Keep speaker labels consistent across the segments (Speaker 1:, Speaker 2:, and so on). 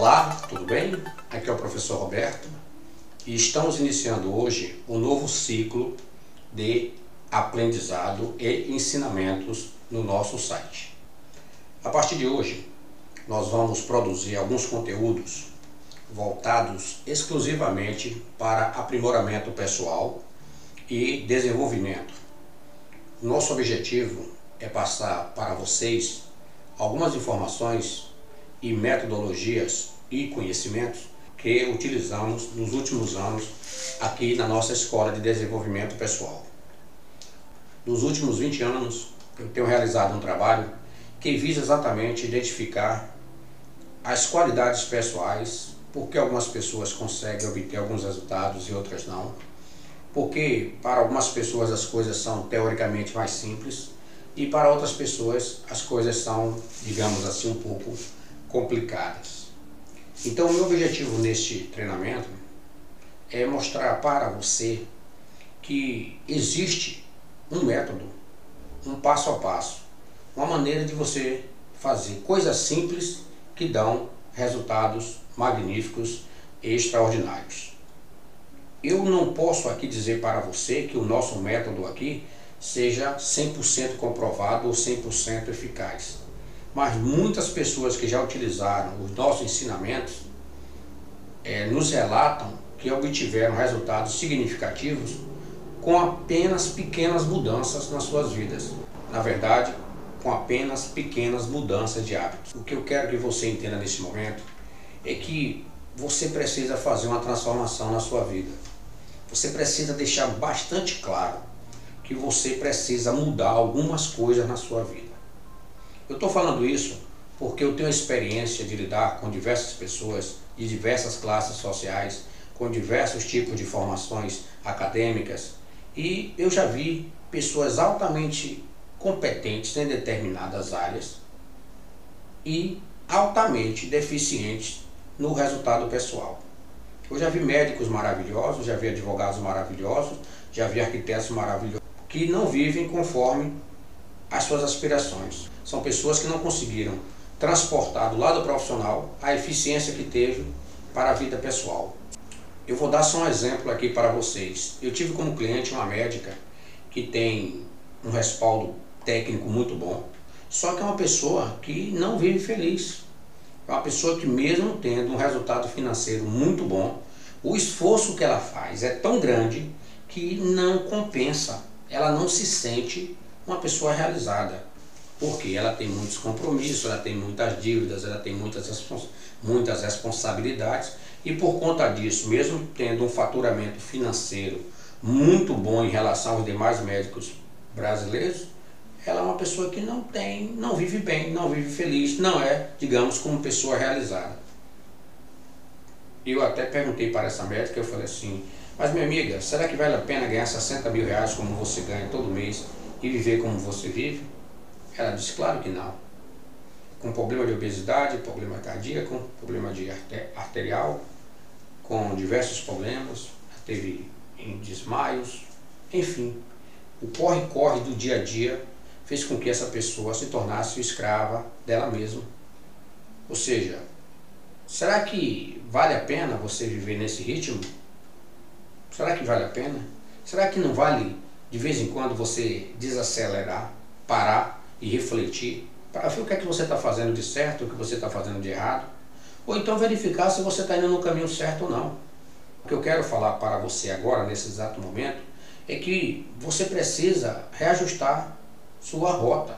Speaker 1: Olá, tudo bem? Aqui é o professor Roberto e estamos iniciando hoje um novo ciclo de aprendizado e ensinamentos no nosso site. A partir de hoje, nós vamos produzir alguns conteúdos voltados exclusivamente para aprimoramento pessoal e desenvolvimento. Nosso objetivo é passar para vocês algumas informações e metodologias e conhecimentos que utilizamos nos últimos anos aqui na nossa Escola de Desenvolvimento Pessoal. Nos últimos 20 anos, eu tenho realizado um trabalho que visa exatamente identificar as qualidades pessoais, porque algumas pessoas conseguem obter alguns resultados e outras não, porque para algumas pessoas as coisas são teoricamente mais simples e para outras pessoas as coisas são, digamos assim, um pouco complicadas. Então, o meu objetivo neste treinamento é mostrar para você que existe um método, um passo a passo, uma maneira de você fazer coisas simples que dão resultados magníficos e extraordinários. Eu não posso aqui dizer para você que o nosso método aqui seja 100% comprovado ou 100% eficaz mas muitas pessoas que já utilizaram os nossos ensinamentos é, nos relatam que obtiveram resultados significativos com apenas pequenas mudanças nas suas vidas. Na verdade, com apenas pequenas mudanças de hábitos. O que eu quero que você entenda nesse momento é que você precisa fazer uma transformação na sua vida. Você precisa deixar bastante claro que você precisa mudar algumas coisas na sua vida. Eu estou falando isso porque eu tenho experiência de lidar com diversas pessoas de diversas classes sociais, com diversos tipos de formações acadêmicas e eu já vi pessoas altamente competentes em determinadas áreas e altamente deficientes no resultado pessoal. Eu já vi médicos maravilhosos, já vi advogados maravilhosos, já vi arquitetos maravilhosos que não vivem conforme as suas aspirações. São pessoas que não conseguiram transportar do lado profissional a eficiência que teve para a vida pessoal. Eu vou dar só um exemplo aqui para vocês. Eu tive como cliente uma médica que tem um respaldo técnico muito bom, só que é uma pessoa que não vive feliz. É uma pessoa que mesmo tendo um resultado financeiro muito bom, o esforço que ela faz é tão grande que não compensa. Ela não se sente uma pessoa realizada. Porque ela tem muitos compromissos, ela tem muitas dívidas, ela tem muitas, respons muitas responsabilidades. E por conta disso, mesmo tendo um faturamento financeiro muito bom em relação aos demais médicos brasileiros, ela é uma pessoa que não tem, não vive bem, não vive feliz, não é, digamos, como pessoa realizada. Eu até perguntei para essa médica, eu falei assim, mas minha amiga, será que vale a pena ganhar 60 mil reais como você ganha todo mês e viver como você vive? Ela disse, claro que não. Com problema de obesidade, problema cardíaco, problema de arterial, com diversos problemas, teve desmaios, enfim. O corre-corre do dia a dia fez com que essa pessoa se tornasse escrava dela mesma. Ou seja, será que vale a pena você viver nesse ritmo? Será que vale a pena? Será que não vale de vez em quando você desacelerar, parar e refletir para ver o que é que você está fazendo de certo, o que você está fazendo de errado, ou então verificar se você está indo no caminho certo ou não. O que eu quero falar para você agora, nesse exato momento, é que você precisa reajustar sua rota.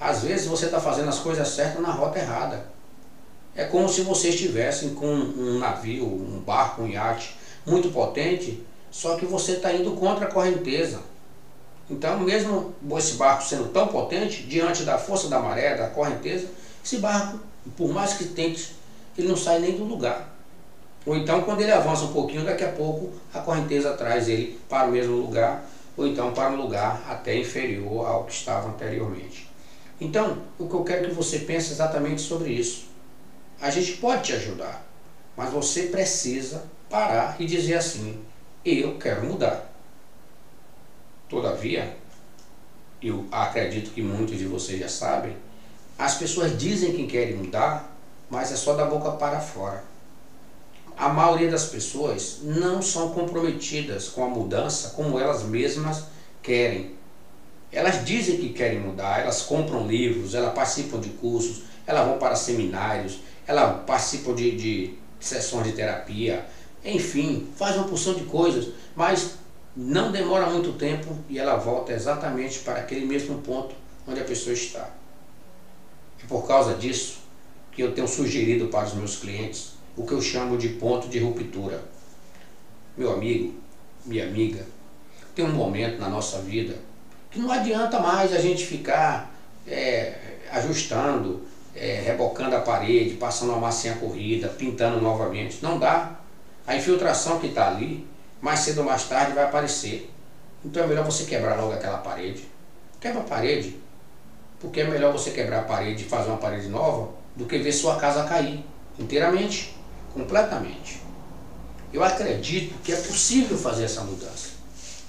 Speaker 1: Às vezes você está fazendo as coisas certas na rota errada. É como se você estivesse com um navio, um barco, um iate muito potente, só que você está indo contra a correnteza. Então, mesmo esse barco sendo tão potente, diante da força da maré, da correnteza, esse barco, por mais que tente, ele não sai nem do lugar. Ou então, quando ele avança um pouquinho, daqui a pouco a correnteza traz ele para o mesmo lugar, ou então para um lugar até inferior ao que estava anteriormente. Então, o que eu quero que você pense exatamente sobre isso. A gente pode te ajudar, mas você precisa parar e dizer assim: eu quero mudar. Todavia, eu acredito que muitos de vocês já sabem, as pessoas dizem que querem mudar, mas é só da boca para fora. A maioria das pessoas não são comprometidas com a mudança como elas mesmas querem. Elas dizem que querem mudar, elas compram livros, elas participam de cursos, elas vão para seminários, elas participam de, de sessões de terapia, enfim, faz uma porção de coisas, mas não demora muito tempo e ela volta exatamente para aquele mesmo ponto onde a pessoa está. É por causa disso que eu tenho sugerido para os meus clientes o que eu chamo de ponto de ruptura. Meu amigo, minha amiga, tem um momento na nossa vida que não adianta mais a gente ficar é, ajustando, é, rebocando a parede, passando uma massinha corrida, pintando novamente. Não dá. A infiltração que está ali, mais cedo ou mais tarde vai aparecer. Então é melhor você quebrar logo aquela parede. Quebra a parede. Porque é melhor você quebrar a parede e fazer uma parede nova do que ver sua casa cair inteiramente, completamente. Eu acredito que é possível fazer essa mudança.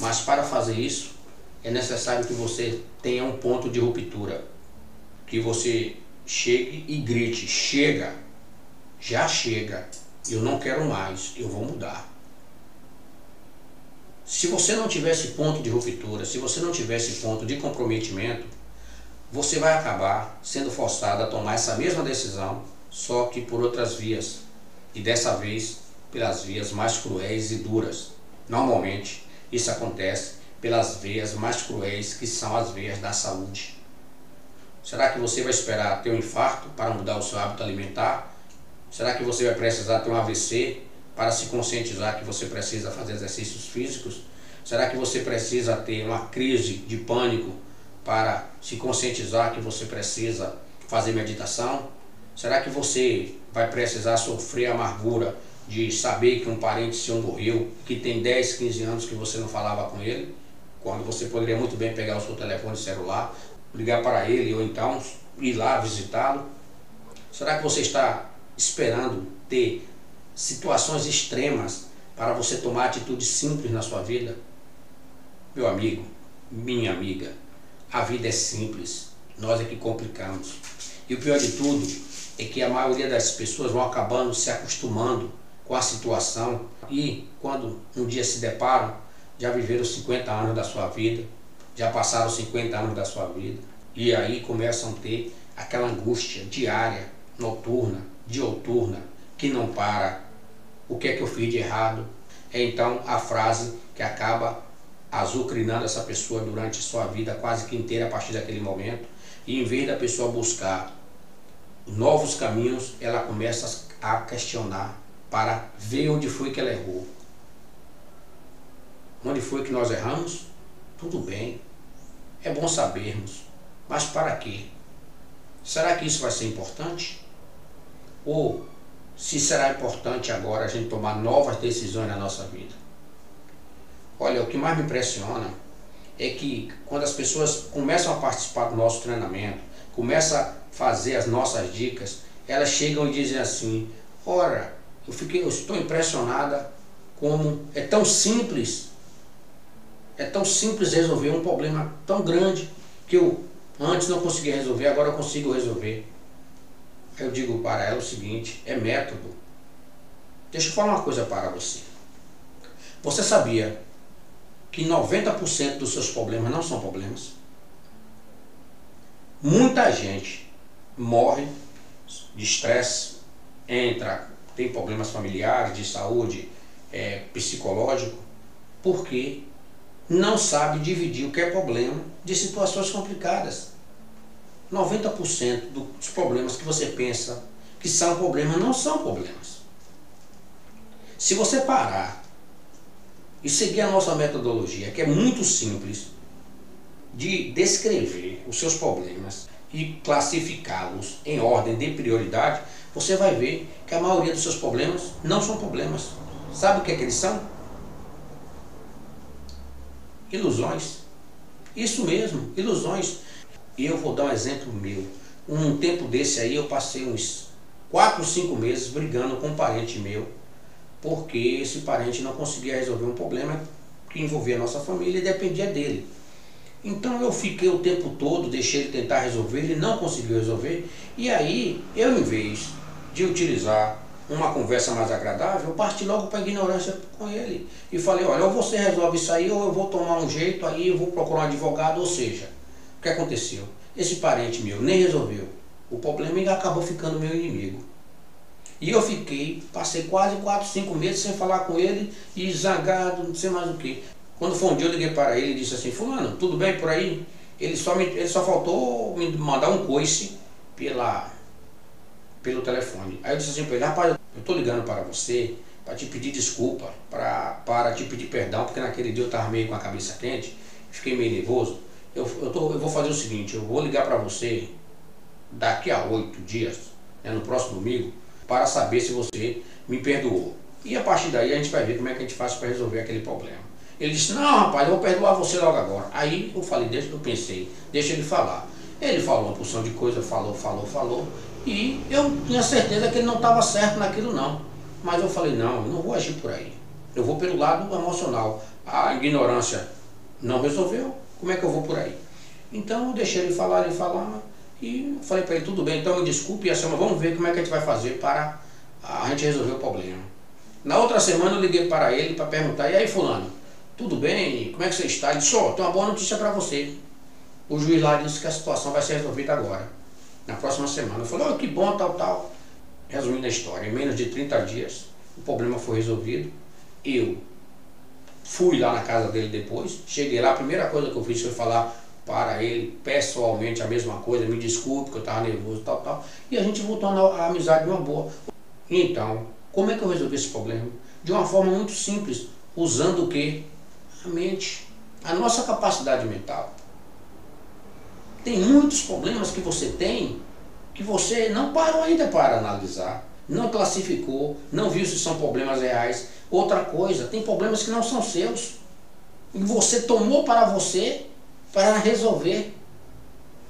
Speaker 1: Mas para fazer isso, é necessário que você tenha um ponto de ruptura. Que você chegue e grite: chega, já chega, eu não quero mais, eu vou mudar. Se você não tivesse ponto de ruptura, se você não tivesse ponto de comprometimento, você vai acabar sendo forçado a tomar essa mesma decisão, só que por outras vias. E dessa vez, pelas vias mais cruéis e duras. Normalmente, isso acontece pelas veias mais cruéis, que são as veias da saúde. Será que você vai esperar ter um infarto para mudar o seu hábito alimentar? Será que você vai precisar ter um AVC para se conscientizar que você precisa fazer exercícios físicos? Será que você precisa ter uma crise de pânico para se conscientizar que você precisa fazer meditação? Será que você vai precisar sofrer a amargura de saber que um parente seu morreu, que tem 10, 15 anos que você não falava com ele? Quando você poderia muito bem pegar o seu telefone celular, ligar para ele ou então ir lá visitá-lo? Será que você está esperando ter situações extremas para você tomar atitudes simples na sua vida? Meu amigo, minha amiga, a vida é simples, nós é que complicamos. E o pior de tudo é que a maioria das pessoas vão acabando se acostumando com a situação e quando um dia se deparam, já viveram 50 anos da sua vida, já passaram 50 anos da sua vida, e aí começam a ter aquela angústia diária, noturna, dioturna, que não para. O que é que eu fiz de errado? É então a frase que acaba azucrinando essa pessoa durante sua vida quase que inteira a partir daquele momento. E em vez da pessoa buscar novos caminhos, ela começa a questionar para ver onde foi que ela errou. Onde foi que nós erramos? Tudo bem. É bom sabermos. Mas para quê? Será que isso vai ser importante? Ou se será importante agora a gente tomar novas decisões na nossa vida? Olha, o que mais me impressiona é que quando as pessoas começam a participar do nosso treinamento, começam a fazer as nossas dicas, elas chegam e dizem assim: Ora, eu, fiquei, eu estou impressionada como é tão simples é tão simples resolver um problema tão grande que eu antes não conseguia resolver, agora eu consigo resolver. Eu digo para ela o seguinte: é método. Deixa eu falar uma coisa para você. Você sabia que 90% dos seus problemas não são problemas? Muita gente morre de estresse, entra, tem problemas familiares, de saúde, é, psicológico, porque não sabe dividir o que é problema de situações complicadas. 90% dos problemas que você pensa que são problemas não são problemas. Se você parar e seguir a nossa metodologia, que é muito simples, de descrever os seus problemas e classificá-los em ordem de prioridade, você vai ver que a maioria dos seus problemas não são problemas. Sabe o que, é que eles são? Ilusões. Isso mesmo, ilusões. Eu vou dar um exemplo meu. Um tempo desse aí eu passei uns 4, 5 meses brigando com um parente meu, porque esse parente não conseguia resolver um problema que envolvia a nossa família e dependia dele. Então eu fiquei o tempo todo, deixei ele tentar resolver, ele não conseguiu resolver, e aí eu, em vez de utilizar uma conversa mais agradável, parti logo para a ignorância com ele. E falei, olha, ou você resolve isso aí, ou eu vou tomar um jeito aí, eu vou procurar um advogado, ou seja, que aconteceu? Esse parente meu nem resolveu o problema e acabou ficando meu inimigo. E eu fiquei, passei quase 4, 5 meses sem falar com ele e zangado, não sei mais o que. Quando foi um dia eu liguei para ele e disse assim, fulano, tudo bem por aí? Ele só, me, ele só faltou me mandar um coice pela, pelo telefone. Aí eu disse assim para ele, rapaz, eu estou ligando para você para te pedir desculpa, pra, para te pedir perdão, porque naquele dia eu estava meio com a cabeça quente, fiquei meio nervoso. Eu, eu, tô, eu vou fazer o seguinte, eu vou ligar para você daqui a oito dias, né, no próximo domingo, para saber se você me perdoou. E a partir daí a gente vai ver como é que a gente faz para resolver aquele problema. Ele disse, não rapaz, eu vou perdoar você logo agora. Aí eu falei, deixa eu pensei, deixa ele falar. Ele falou uma porção de coisa, falou, falou, falou. E eu tinha certeza que ele não estava certo naquilo não. Mas eu falei, não, eu não vou agir por aí. Eu vou pelo lado emocional. A ignorância não resolveu, como é que eu vou por aí? Então eu deixei ele falar, ele falar. E falei para ele, tudo bem, então me desculpe, e a semana vamos ver como é que a gente vai fazer para a gente resolver o problema. Na outra semana eu liguei para ele para perguntar, e aí fulano, tudo bem? Como é que você está? Ele disse, oh, tem uma boa notícia para você. O juiz lá disse que a situação vai ser resolvida agora, na próxima semana. Eu falei, oh, que bom, tal, tal. Resumindo a história, em menos de 30 dias, o problema foi resolvido. Eu fui lá na casa dele depois, cheguei lá, a primeira coisa que eu fiz foi falar para ele pessoalmente a mesma coisa, me desculpe que eu estava nervoso, tal, tal. E a gente voltou a amizade de uma boa. Então, como é que eu resolvi esse problema? De uma forma muito simples, usando o que? A mente, a nossa capacidade mental. Tem muitos problemas que você tem que você não parou ainda para analisar, não classificou, não viu se são problemas reais. Outra coisa, tem problemas que não são seus. E você tomou para você para resolver.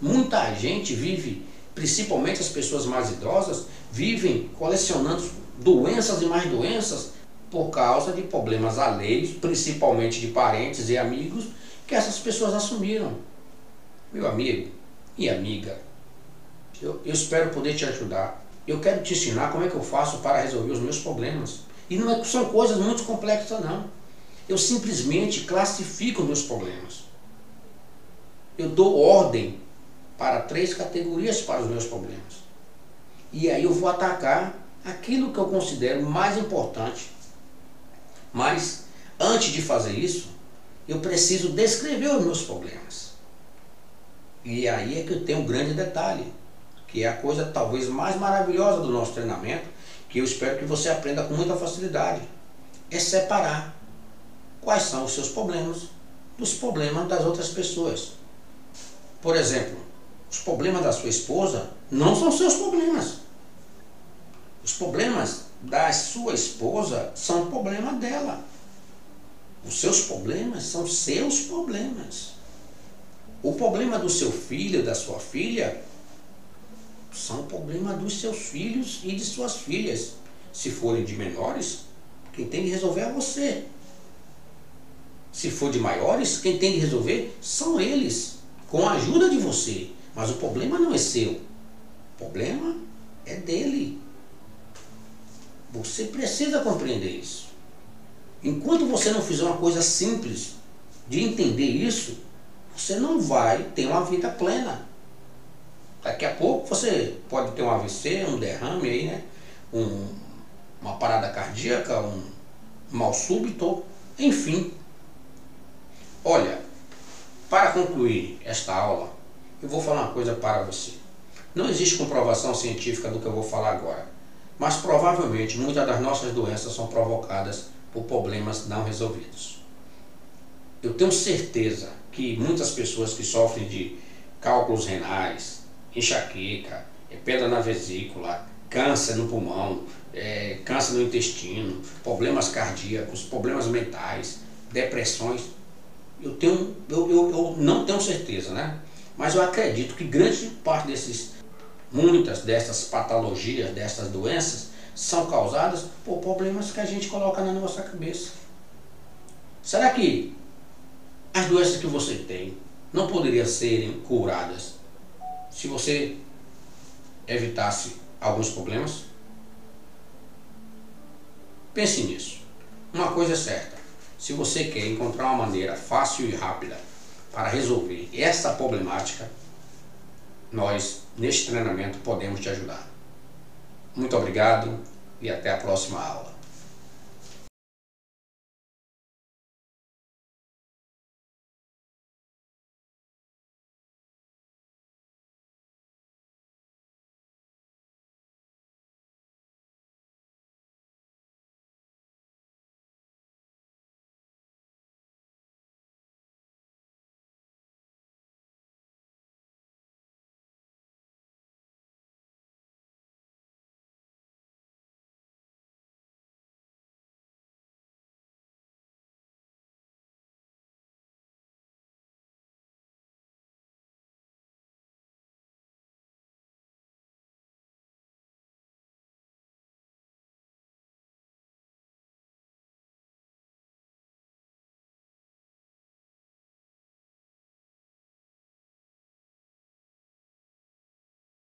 Speaker 1: Muita gente vive, principalmente as pessoas mais idosas, vivem colecionando doenças e mais doenças por causa de problemas alheios, principalmente de parentes e amigos, que essas pessoas assumiram. Meu amigo e amiga, eu, eu espero poder te ajudar. Eu quero te ensinar como é que eu faço para resolver os meus problemas. E não é, são coisas muito complexas, não. Eu simplesmente classifico meus problemas eu dou ordem para três categorias para os meus problemas. E aí eu vou atacar aquilo que eu considero mais importante. Mas antes de fazer isso, eu preciso descrever os meus problemas. E aí é que eu tenho um grande detalhe, que é a coisa talvez mais maravilhosa do nosso treinamento, que eu espero que você aprenda com muita facilidade. É separar quais são os seus problemas dos problemas das outras pessoas. Por exemplo, os problemas da sua esposa não são seus problemas. Os problemas da sua esposa são problema dela. Os seus problemas são seus problemas. O problema do seu filho, da sua filha, são problema dos seus filhos e de suas filhas. Se forem de menores, quem tem que resolver é você. Se for de maiores, quem tem que resolver são eles com a ajuda de você. Mas o problema não é seu. O problema é dele. Você precisa compreender isso. Enquanto você não fizer uma coisa simples de entender isso, você não vai ter uma vida plena. Daqui a pouco você pode ter um AVC, um derrame aí, né? Um, uma parada cardíaca, um mal súbito, enfim. Olha, para concluir esta aula, eu vou falar uma coisa para você. Não existe comprovação científica do que eu vou falar agora, mas provavelmente muitas das nossas doenças são provocadas por problemas não resolvidos. Eu tenho certeza que muitas pessoas que sofrem de cálculos renais, enxaqueca, é pedra na vesícula, câncer no pulmão, é, câncer no intestino, problemas cardíacos, problemas mentais, depressões, eu, tenho, eu, eu, eu não tenho certeza, né? Mas eu acredito que grande parte desses, muitas dessas patologias, dessas doenças, são causadas por problemas que a gente coloca na nossa cabeça. Será que as doenças que você tem não poderiam serem curadas se você evitasse alguns problemas? Pense nisso. Uma coisa é certa: se você quer encontrar uma maneira fácil e rápida para resolver essa problemática, nós, neste treinamento, podemos te ajudar. Muito obrigado e até a próxima aula.